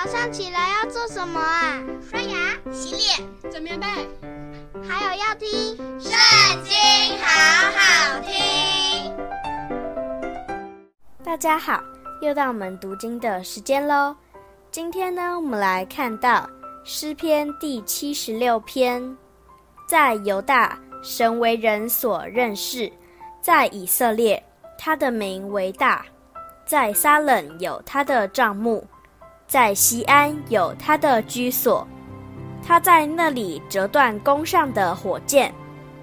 早上起来要做什么啊？刷牙、洗脸、整棉被，还有要听《圣经》，好好听。大家好，又到我们读经的时间喽。今天呢，我们来看到诗篇第七十六篇。在犹大，神为人所认识；在以色列，他的名为大；在撒冷有他的帐幕。在西安有他的居所，他在那里折断弓上的火箭，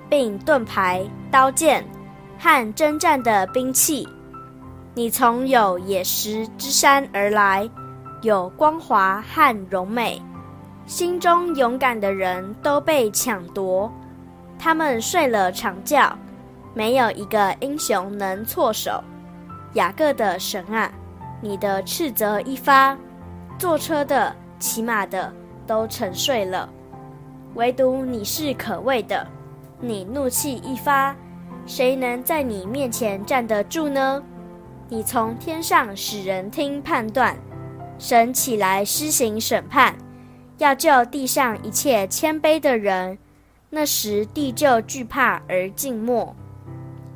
并盾牌、刀剑和征战的兵器。你从有野石之山而来，有光华和荣美，心中勇敢的人都被抢夺，他们睡了长觉，没有一个英雄能措手。雅各的神啊，你的斥责一发。坐车的、骑马的都沉睡了，唯独你是可畏的。你怒气一发，谁能在你面前站得住呢？你从天上使人听判断，神起来施行审判，要救地上一切谦卑的人。那时地就惧怕而静默。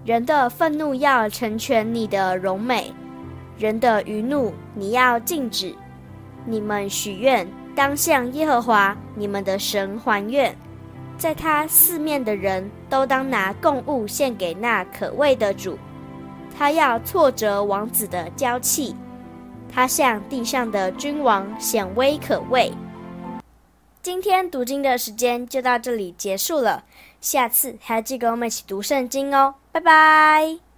人的愤怒要成全你的荣美，人的愚怒你要禁止。你们许愿，当向耶和华你们的神还愿，在他四面的人都当拿供物献给那可畏的主。他要挫折王子的娇气，他向地上的君王显威可畏。今天读经的时间就到这里结束了，下次还要记得我们一起读圣经哦，拜拜。